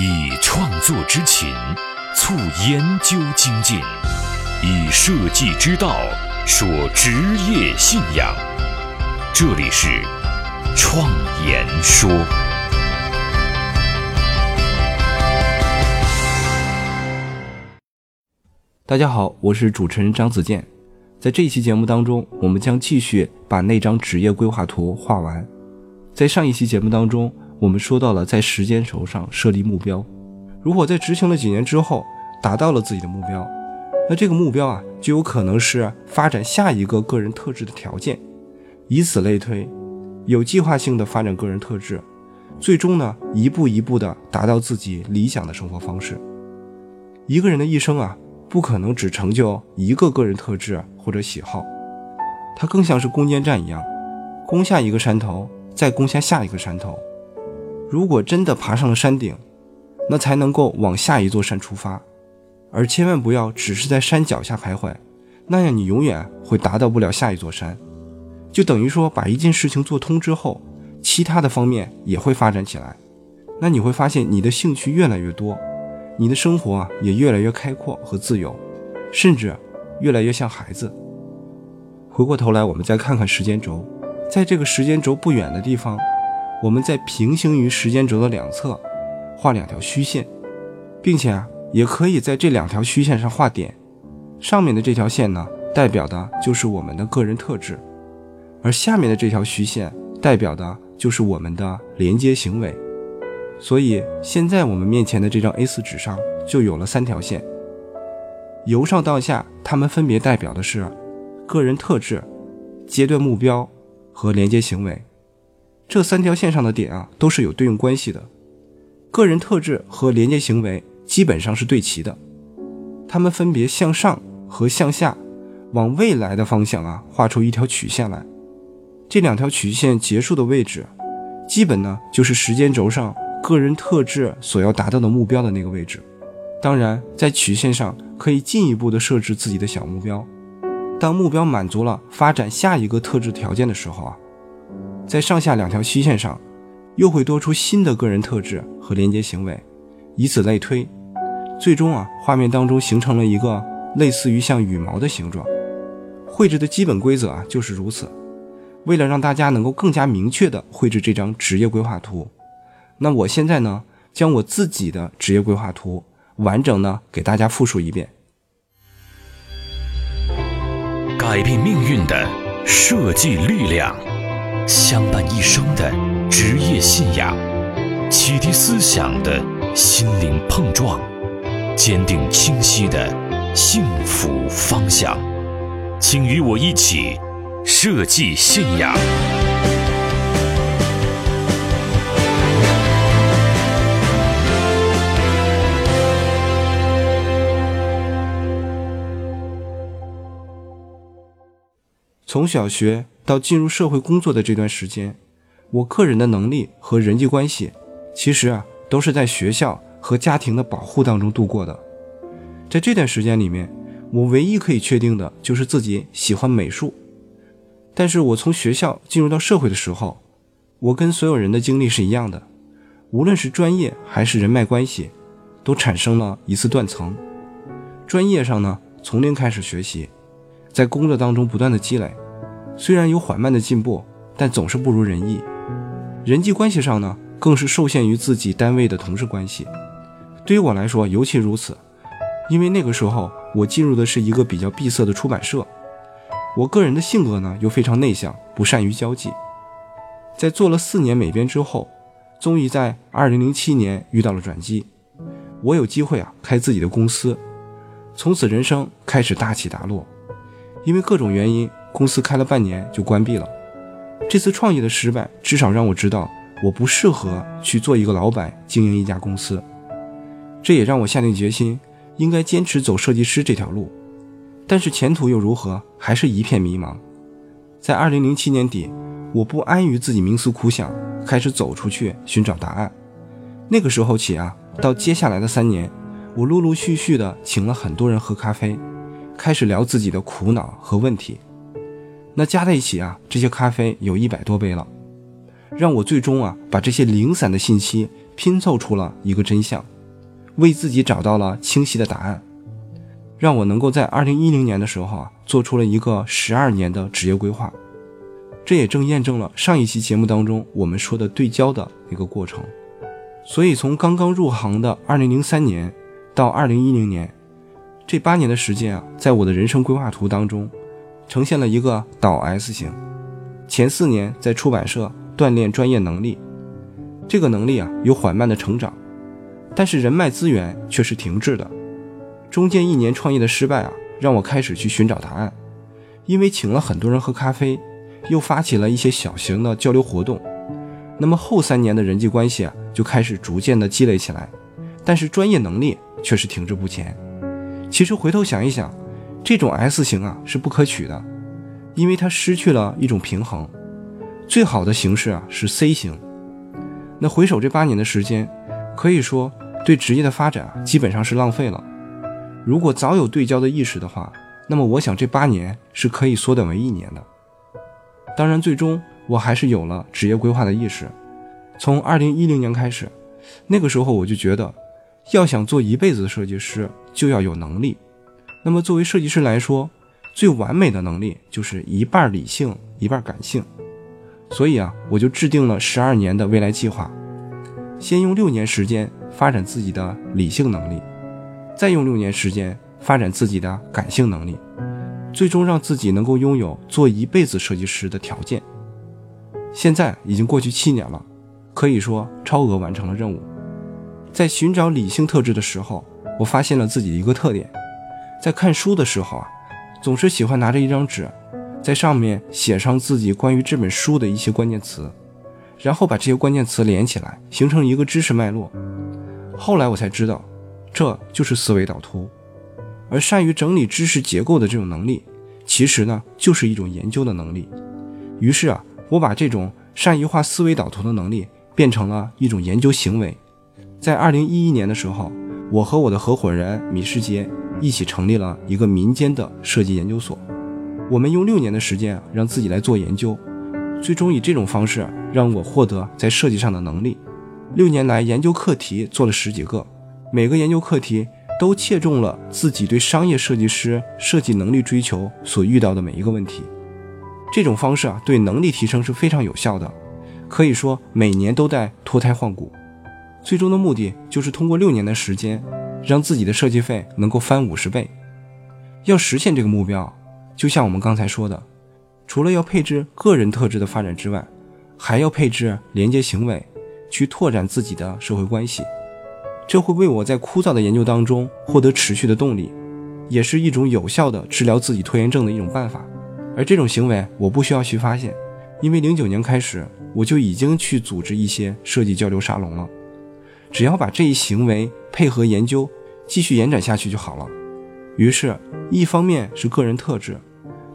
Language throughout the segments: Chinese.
以创作之情促研究精进，以设计之道说职业信仰。这里是创言说。大家好，我是主持人张子健。在这一期节目当中，我们将继续把那张职业规划图画完。在上一期节目当中，我们说到了在时间轴上设立目标。如果在执行了几年之后达到了自己的目标，那这个目标啊，就有可能是发展下一个个人特质的条件。以此类推，有计划性的发展个人特质，最终呢，一步一步的达到自己理想的生活方式。一个人的一生啊。不可能只成就一个个人特质或者喜好，它更像是攻坚战一样，攻下一个山头，再攻下下一个山头。如果真的爬上了山顶，那才能够往下一座山出发，而千万不要只是在山脚下徘徊，那样你永远会达到不了下一座山。就等于说，把一件事情做通之后，其他的方面也会发展起来，那你会发现你的兴趣越来越多。你的生活也越来越开阔和自由，甚至越来越像孩子。回过头来，我们再看看时间轴，在这个时间轴不远的地方，我们在平行于时间轴的两侧画两条虚线，并且啊也可以在这两条虚线上画点。上面的这条线呢，代表的就是我们的个人特质，而下面的这条虚线代表的就是我们的连接行为。所以现在我们面前的这张 A4 纸上就有了三条线，由上到下，它们分别代表的是个人特质、阶段目标和连接行为。这三条线上的点啊，都是有对应关系的。个人特质和连接行为基本上是对齐的，它们分别向上和向下，往未来的方向啊画出一条曲线来。这两条曲线结束的位置，基本呢就是时间轴上。个人特质所要达到的目标的那个位置，当然在曲线上可以进一步的设置自己的小目标。当目标满足了发展下一个特质条件的时候啊，在上下两条虚线上又会多出新的个人特质和连接行为，以此类推，最终啊画面当中形成了一个类似于像羽毛的形状。绘制的基本规则啊就是如此。为了让大家能够更加明确的绘制这张职业规划图。那我现在呢，将我自己的职业规划图完整的给大家复述一遍。改变命运的设计力量，相伴一生的职业信仰，启迪思想的心灵碰撞，坚定清晰的幸福方向，请与我一起设计信仰。从小学到进入社会工作的这段时间，我个人的能力和人际关系，其实啊都是在学校和家庭的保护当中度过的。在这段时间里面，我唯一可以确定的就是自己喜欢美术。但是我从学校进入到社会的时候，我跟所有人的经历是一样的，无论是专业还是人脉关系，都产生了一次断层。专业上呢，从零开始学习。在工作当中不断的积累，虽然有缓慢的进步，但总是不如人意。人际关系上呢，更是受限于自己单位的同事关系。对于我来说尤其如此，因为那个时候我进入的是一个比较闭塞的出版社，我个人的性格呢又非常内向，不善于交际。在做了四年美编之后，终于在2007年遇到了转机，我有机会啊开自己的公司，从此人生开始大起大落。因为各种原因，公司开了半年就关闭了。这次创业的失败，至少让我知道我不适合去做一个老板，经营一家公司。这也让我下定决心，应该坚持走设计师这条路。但是前途又如何，还是一片迷茫。在二零零七年底，我不安于自己冥思苦想，开始走出去寻找答案。那个时候起啊，到接下来的三年，我陆陆续续的请了很多人喝咖啡。开始聊自己的苦恼和问题，那加在一起啊，这些咖啡有一百多杯了。让我最终啊把这些零散的信息拼凑出了一个真相，为自己找到了清晰的答案，让我能够在二零一零年的时候啊做出了一个十二年的职业规划。这也正验证了上一期节目当中我们说的对焦的一个过程。所以从刚刚入行的二零零三年到二零一零年，这八年的时间啊，在我的人生规划图当中，呈现了一个倒 S 型。前四年在出版社锻炼专业能力，这个能力啊有缓慢的成长，但是人脉资源却是停滞的。中间一年创业的失败啊，让我开始去寻找答案，因为请了很多人喝咖啡。又发起了一些小型的交流活动，那么后三年的人际关系啊就开始逐渐的积累起来，但是专业能力却是停滞不前。其实回头想一想，这种 S 型啊是不可取的，因为它失去了一种平衡。最好的形式啊是 C 型。那回首这八年的时间，可以说对职业的发展啊基本上是浪费了。如果早有对焦的意识的话，那么我想这八年是可以缩短为一年的。当然，最终我还是有了职业规划的意识。从二零一零年开始，那个时候我就觉得，要想做一辈子的设计师，就要有能力。那么作为设计师来说，最完美的能力就是一半理性，一半感性。所以啊，我就制定了十二年的未来计划，先用六年时间发展自己的理性能力，再用六年时间发展自己的感性能力。最终让自己能够拥有做一辈子设计师的条件。现在已经过去七年了，可以说超额完成了任务。在寻找理性特质的时候，我发现了自己的一个特点：在看书的时候啊，总是喜欢拿着一张纸，在上面写上自己关于这本书的一些关键词，然后把这些关键词连起来，形成一个知识脉络。后来我才知道，这就是思维导图。而善于整理知识结构的这种能力，其实呢就是一种研究的能力。于是啊，我把这种善于画思维导图的能力变成了一种研究行为。在二零一一年的时候，我和我的合伙人米世杰一起成立了一个民间的设计研究所。我们用六年的时间让自己来做研究，最终以这种方式让我获得在设计上的能力。六年来，研究课题做了十几个，每个研究课题。都切中了自己对商业设计师设计能力追求所遇到的每一个问题。这种方式啊，对能力提升是非常有效的，可以说每年都在脱胎换骨。最终的目的就是通过六年的时间，让自己的设计费能够翻五十倍。要实现这个目标，就像我们刚才说的，除了要配置个人特质的发展之外，还要配置连接行为，去拓展自己的社会关系。这会为我在枯燥的研究当中获得持续的动力，也是一种有效的治疗自己拖延症的一种办法。而这种行为我不需要去发现，因为零九年开始我就已经去组织一些设计交流沙龙了。只要把这一行为配合研究继续延展下去就好了。于是，一方面是个人特质，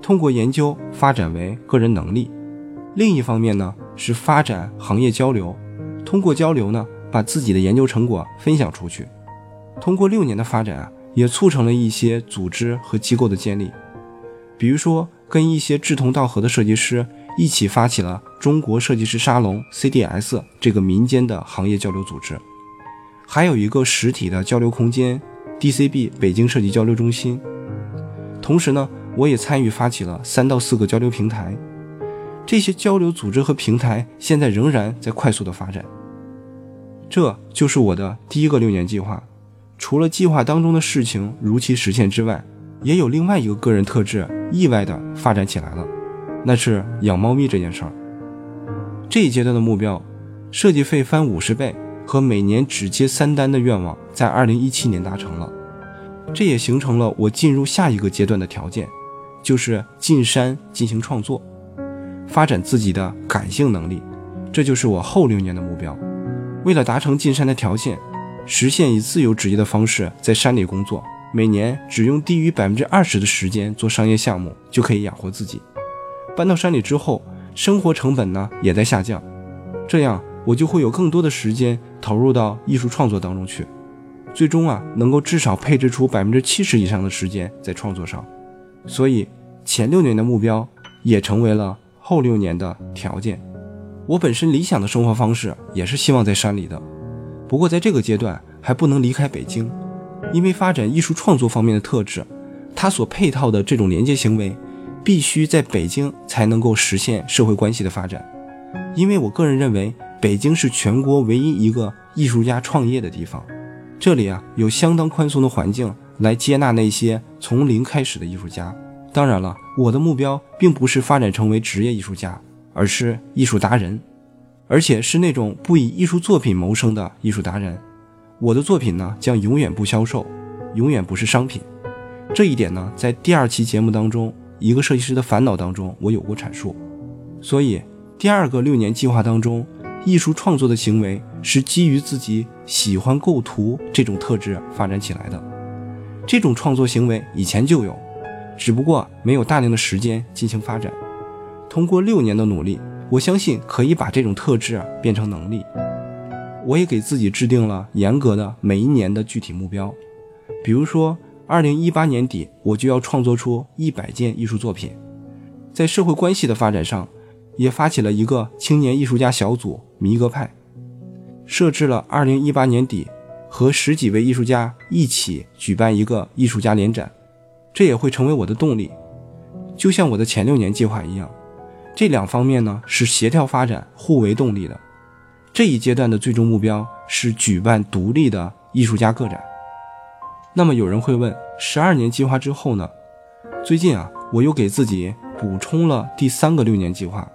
通过研究发展为个人能力；另一方面呢是发展行业交流，通过交流呢。把自己的研究成果分享出去，通过六年的发展啊，也促成了一些组织和机构的建立。比如说，跟一些志同道合的设计师一起发起了中国设计师沙龙 （CDS） 这个民间的行业交流组织，还有一个实体的交流空间 ——DCB 北京设计交流中心。同时呢，我也参与发起了三到四个交流平台。这些交流组织和平台现在仍然在快速的发展。这就是我的第一个六年计划。除了计划当中的事情如期实现之外，也有另外一个个人特质意外的发展起来了，那是养猫咪这件事儿。这一阶段的目标，设计费翻五十倍和每年只接三单的愿望，在二零一七年达成了。这也形成了我进入下一个阶段的条件，就是进山进行创作，发展自己的感性能力。这就是我后六年的目标。为了达成进山的条件，实现以自由职业的方式在山里工作，每年只用低于百分之二十的时间做商业项目就可以养活自己。搬到山里之后，生活成本呢也在下降，这样我就会有更多的时间投入到艺术创作当中去，最终啊能够至少配置出百分之七十以上的时间在创作上。所以前六年的目标也成为了后六年的条件。我本身理想的生活方式也是希望在山里的，不过在这个阶段还不能离开北京，因为发展艺术创作方面的特质，它所配套的这种连接行为，必须在北京才能够实现社会关系的发展。因为我个人认为，北京是全国唯一一个艺术家创业的地方，这里啊有相当宽松的环境来接纳那些从零开始的艺术家。当然了，我的目标并不是发展成为职业艺术家，而是艺术达人，而且是那种不以艺术作品谋生的艺术达人。我的作品呢，将永远不销售，永远不是商品。这一点呢，在第二期节目当中，一个设计师的烦恼当中，我有过阐述。所以，第二个六年计划当中，艺术创作的行为是基于自己喜欢构图这种特质发展起来的。这种创作行为以前就有。只不过没有大量的时间进行发展。通过六年的努力，我相信可以把这种特质变成能力。我也给自己制定了严格的每一年的具体目标，比如说，二零一八年底我就要创作出一百件艺术作品。在社会关系的发展上，也发起了一个青年艺术家小组“迷格派”，设置了二零一八年底和十几位艺术家一起举办一个艺术家联展。这也会成为我的动力，就像我的前六年计划一样。这两方面呢是协调发展、互为动力的。这一阶段的最终目标是举办独立的艺术家个展。那么有人会问，十二年计划之后呢？最近啊，我又给自己补充了第三个六年计划。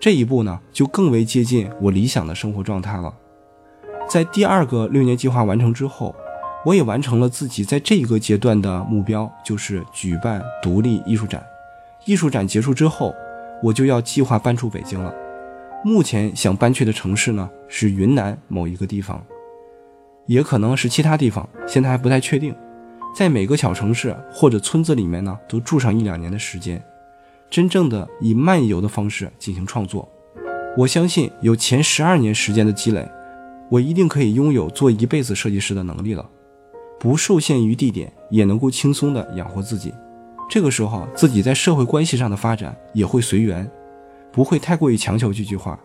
这一步呢，就更为接近我理想的生活状态了。在第二个六年计划完成之后。我也完成了自己在这一个阶段的目标，就是举办独立艺术展。艺术展结束之后，我就要计划搬出北京了。目前想搬去的城市呢是云南某一个地方，也可能是其他地方，现在还不太确定。在每个小城市或者村子里面呢，都住上一两年的时间，真正的以漫游的方式进行创作。我相信有前十二年时间的积累，我一定可以拥有做一辈子设计师的能力了。不受限于地点，也能够轻松的养活自己。这个时候，自己在社会关系上的发展也会随缘，不会太过于强求这句话。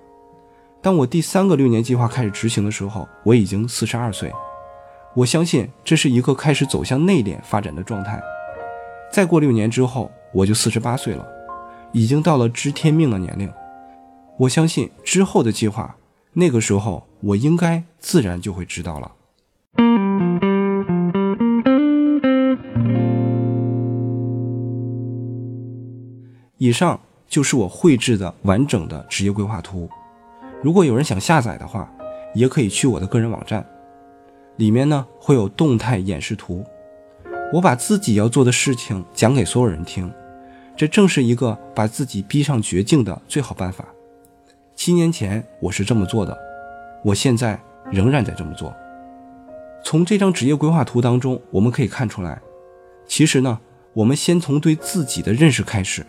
当我第三个六年计划开始执行的时候，我已经四十二岁。我相信这是一个开始走向内敛发展的状态。再过六年之后，我就四十八岁了，已经到了知天命的年龄。我相信之后的计划，那个时候我应该自然就会知道了。以上就是我绘制的完整的职业规划图。如果有人想下载的话，也可以去我的个人网站，里面呢会有动态演示图。我把自己要做的事情讲给所有人听，这正是一个把自己逼上绝境的最好办法。七年前我是这么做的，我现在仍然在这么做。从这张职业规划图当中，我们可以看出来，其实呢，我们先从对自己的认识开始。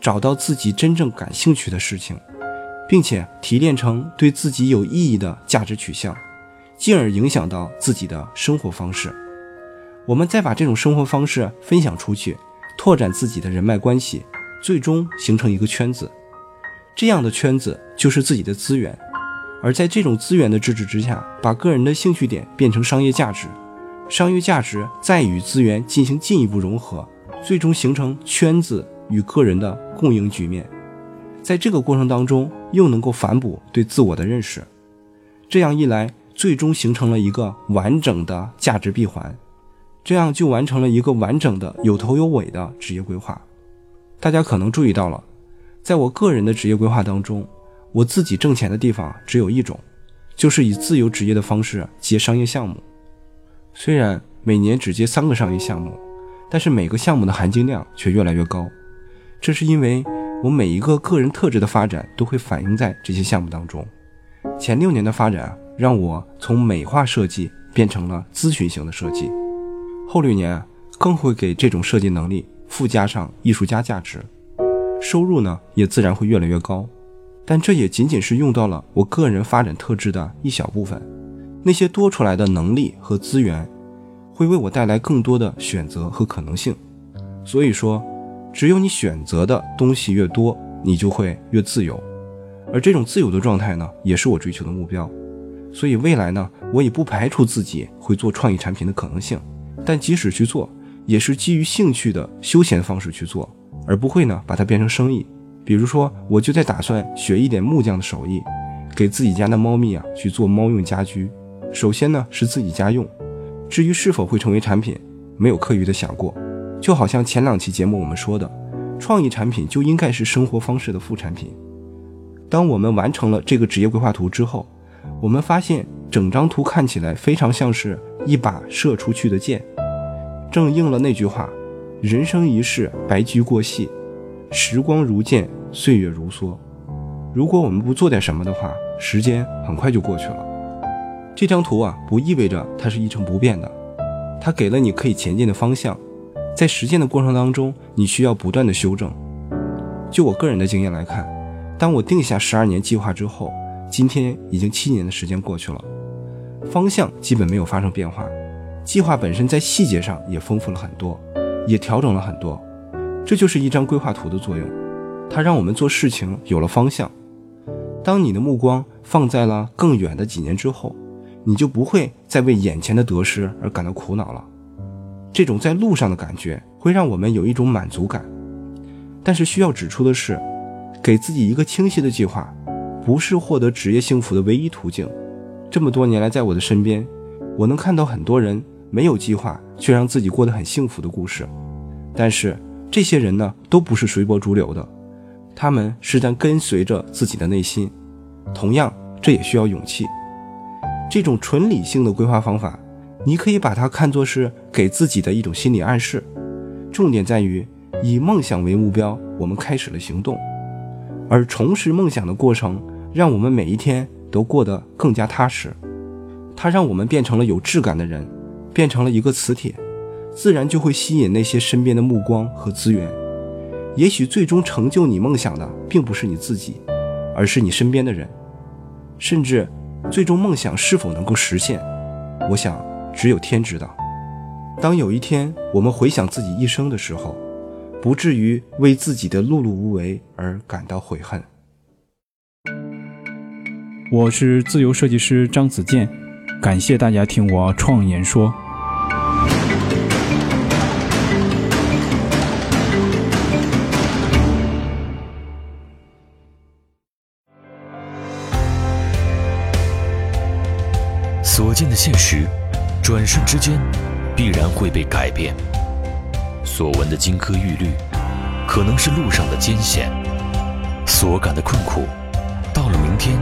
找到自己真正感兴趣的事情，并且提炼成对自己有意义的价值取向，进而影响到自己的生活方式。我们再把这种生活方式分享出去，拓展自己的人脉关系，最终形成一个圈子。这样的圈子就是自己的资源。而在这种资源的支持之下，把个人的兴趣点变成商业价值，商业价值再与资源进行进一步融合，最终形成圈子。与个人的共赢局面，在这个过程当中，又能够反哺对自我的认识，这样一来，最终形成了一个完整的价值闭环，这样就完成了一个完整的有头有尾的职业规划。大家可能注意到了，在我个人的职业规划当中，我自己挣钱的地方只有一种，就是以自由职业的方式接商业项目。虽然每年只接三个商业项目，但是每个项目的含金量却越来越高。这是因为我每一个个人特质的发展都会反映在这些项目当中。前六年的发展让我从美化设计变成了咨询型的设计，后六年更会给这种设计能力附加上艺术家价值，收入呢也自然会越来越高。但这也仅仅是用到了我个人发展特质的一小部分，那些多出来的能力和资源会为我带来更多的选择和可能性。所以说。只有你选择的东西越多，你就会越自由。而这种自由的状态呢，也是我追求的目标。所以未来呢，我也不排除自己会做创意产品的可能性。但即使去做，也是基于兴趣的休闲方式去做，而不会呢把它变成生意。比如说，我就在打算学一点木匠的手艺，给自己家的猫咪啊去做猫用家居。首先呢是自己家用，至于是否会成为产品，没有刻意的想过。就好像前两期节目我们说的，创意产品就应该是生活方式的副产品。当我们完成了这个职业规划图之后，我们发现整张图看起来非常像是一把射出去的箭，正应了那句话：“人生一世，白驹过隙，时光如箭，岁月如梭。”如果我们不做点什么的话，时间很快就过去了。这张图啊，不意味着它是一成不变的，它给了你可以前进的方向，在实践的过程当中，你需要不断的修正。就我个人的经验来看。当我定下十二年计划之后，今天已经七年的时间过去了，方向基本没有发生变化，计划本身在细节上也丰富了很多，也调整了很多。这就是一张规划图的作用，它让我们做事情有了方向。当你的目光放在了更远的几年之后，你就不会再为眼前的得失而感到苦恼了。这种在路上的感觉会让我们有一种满足感。但是需要指出的是。给自己一个清晰的计划，不是获得职业幸福的唯一途径。这么多年来，在我的身边，我能看到很多人没有计划却让自己过得很幸福的故事。但是这些人呢，都不是随波逐流的，他们是在跟随着自己的内心。同样，这也需要勇气。这种纯理性的规划方法，你可以把它看作是给自己的一种心理暗示。重点在于以梦想为目标，我们开始了行动。而重拾梦想的过程，让我们每一天都过得更加踏实。它让我们变成了有质感的人，变成了一个磁铁，自然就会吸引那些身边的目光和资源。也许最终成就你梦想的，并不是你自己，而是你身边的人。甚至，最终梦想是否能够实现，我想只有天知道。当有一天我们回想自己一生的时候，不至于为自己的碌碌无为而感到悔恨。我是自由设计师张子健，感谢大家听我创言说。所见的现实，转瞬之间，必然会被改变。所闻的金科玉律，可能是路上的艰险；所感的困苦，到了明天，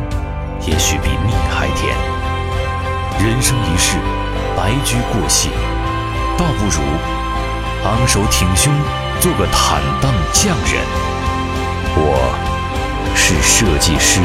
也许比蜜还甜。人生一世，白驹过隙，倒不如昂首挺胸，做个坦荡匠人。我是设计师。